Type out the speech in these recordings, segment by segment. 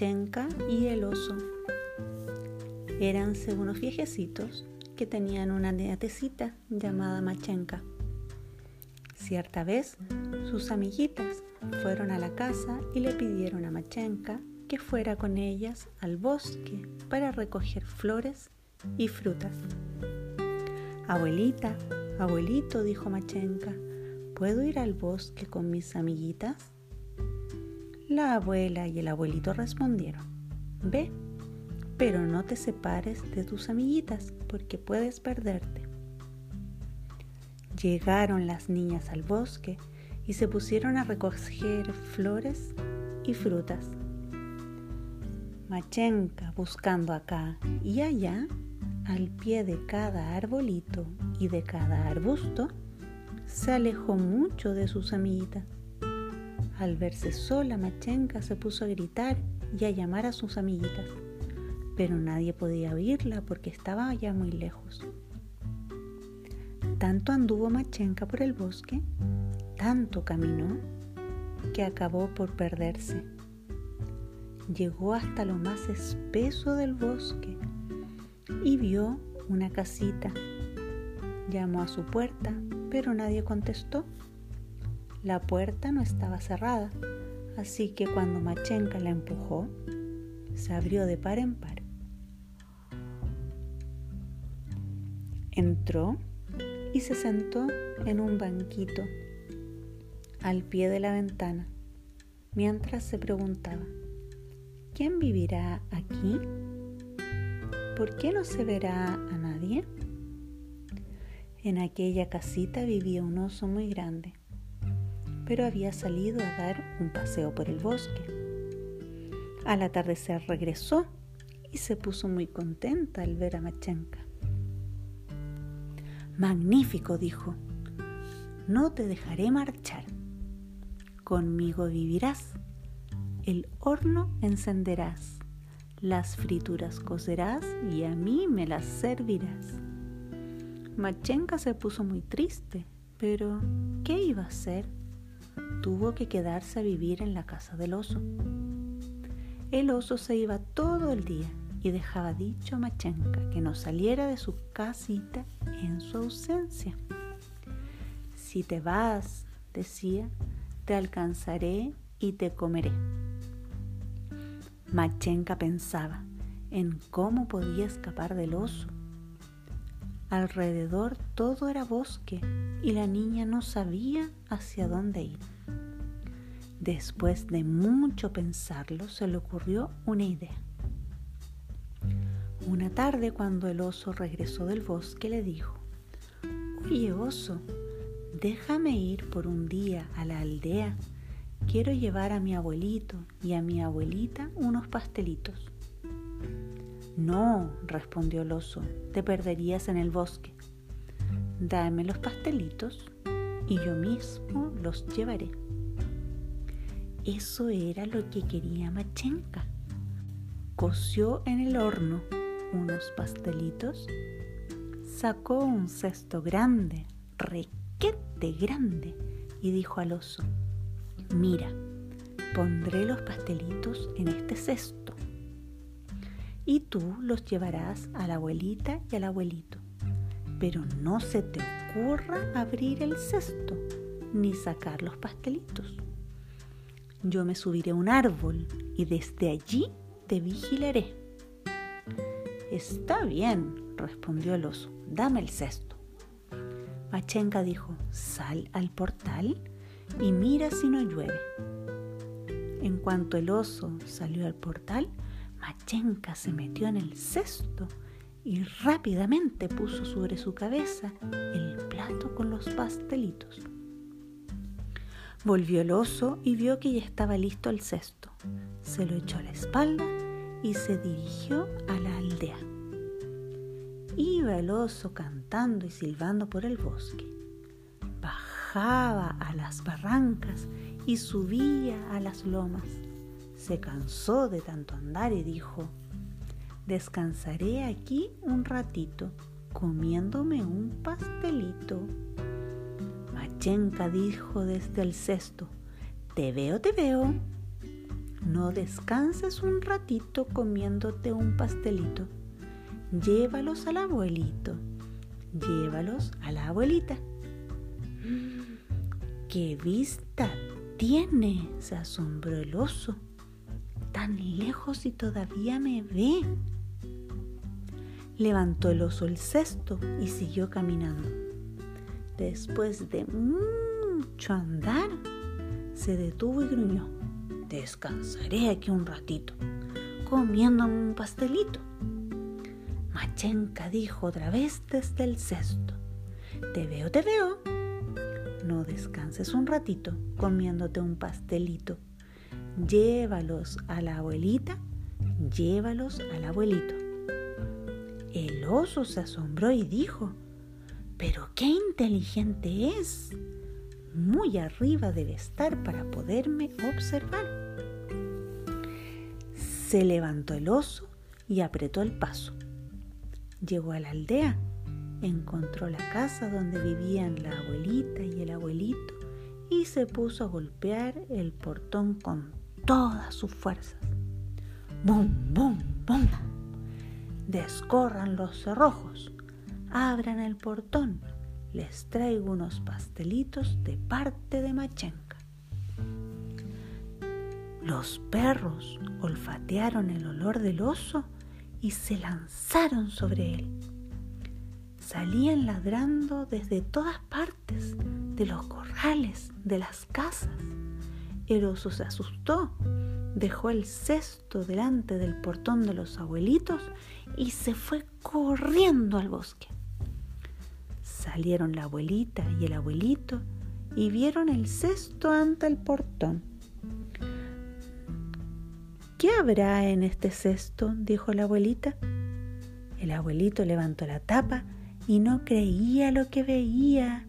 Machenka y el oso. Éranse unos viejecitos que tenían una nietecita llamada Machenka. Cierta vez, sus amiguitas fueron a la casa y le pidieron a Machenka que fuera con ellas al bosque para recoger flores y frutas. Abuelita, abuelito, dijo Machenka, ¿puedo ir al bosque con mis amiguitas? La abuela y el abuelito respondieron, ve, pero no te separes de tus amiguitas porque puedes perderte. Llegaron las niñas al bosque y se pusieron a recoger flores y frutas. Machenka buscando acá y allá, al pie de cada arbolito y de cada arbusto, se alejó mucho de sus amiguitas. Al verse sola, Machenka se puso a gritar y a llamar a sus amiguitas, pero nadie podía oírla porque estaba ya muy lejos. Tanto anduvo Machenka por el bosque, tanto caminó, que acabó por perderse. Llegó hasta lo más espeso del bosque y vio una casita. Llamó a su puerta, pero nadie contestó. La puerta no estaba cerrada, así que cuando Machenka la empujó, se abrió de par en par. Entró y se sentó en un banquito al pie de la ventana, mientras se preguntaba, ¿quién vivirá aquí? ¿Por qué no se verá a nadie? En aquella casita vivía un oso muy grande pero había salido a dar un paseo por el bosque. Al atardecer regresó y se puso muy contenta al ver a Machenka. Magnífico, dijo, no te dejaré marchar. Conmigo vivirás, el horno encenderás, las frituras cocerás y a mí me las servirás. Machenka se puso muy triste, pero ¿qué iba a hacer? Tuvo que quedarse a vivir en la casa del oso. El oso se iba todo el día y dejaba dicho a Machenka que no saliera de su casita en su ausencia. Si te vas, decía, te alcanzaré y te comeré. Machenka pensaba en cómo podía escapar del oso. Alrededor todo era bosque y la niña no sabía hacia dónde ir. Después de mucho pensarlo, se le ocurrió una idea. Una tarde, cuando el oso regresó del bosque, le dijo, Oye, oso, déjame ir por un día a la aldea. Quiero llevar a mi abuelito y a mi abuelita unos pastelitos. No, respondió el oso, te perderías en el bosque. Dame los pastelitos y yo mismo los llevaré. Eso era lo que quería Machenka. Coció en el horno unos pastelitos, sacó un cesto grande, requete grande, y dijo al oso, mira, pondré los pastelitos en este cesto y tú los llevarás a la abuelita y al abuelito. Pero no se te ocurra abrir el cesto ni sacar los pastelitos yo me subiré a un árbol y desde allí te vigilaré. Está bien, respondió el oso, dame el cesto. Machenka dijo, sal al portal y mira si no llueve. En cuanto el oso salió al portal, Machenka se metió en el cesto y rápidamente puso sobre su cabeza el plato con los pastelitos. Volvió el oso y vio que ya estaba listo el cesto. Se lo echó a la espalda y se dirigió a la aldea. Iba el oso cantando y silbando por el bosque. Bajaba a las barrancas y subía a las lomas. Se cansó de tanto andar y dijo, descansaré aquí un ratito comiéndome un pastelito. Machenka dijo desde el cesto, Te veo, te veo. no descanses un ratito comiéndote un pastelito. Llévalos al abuelito, llévalos a la abuelita. ¡Qué vista tiene! se asombró el oso. Tan lejos y todavía me ve. Levantó el oso el cesto y siguió caminando. Después de mucho andar, se detuvo y gruñó. Descansaré aquí un ratito, comiéndome un pastelito. Machenka dijo otra vez desde el cesto. Te veo, te veo. No descanses un ratito comiéndote un pastelito. Llévalos a la abuelita, llévalos al abuelito. El oso se asombró y dijo, pero qué inteligente es. Muy arriba debe estar para poderme observar. Se levantó el oso y apretó el paso. Llegó a la aldea, encontró la casa donde vivían la abuelita y el abuelito y se puso a golpear el portón con todas sus fuerzas. ¡Bum, bum, bum! Descorran los cerrojos, abran el portón, les traigo unos pastelitos de parte de Machenka. Los perros olfatearon el olor del oso y se lanzaron sobre él. Salían ladrando desde todas partes, de los corrales, de las casas. El oso se asustó, dejó el cesto delante del portón de los abuelitos y se fue corriendo al bosque. Salieron la abuelita y el abuelito y vieron el cesto ante el portón. ¿Qué habrá en este cesto? dijo la abuelita. El abuelito levantó la tapa y no creía lo que veía.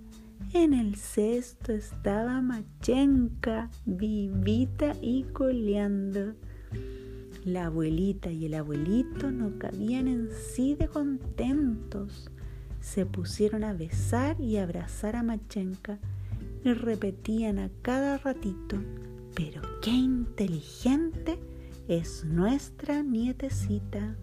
En el cesto estaba Machenka, vivita y coleando. La abuelita y el abuelito no cabían en sí de contentos. Se pusieron a besar y abrazar a Machenka y repetían a cada ratito, pero qué inteligente es nuestra nietecita.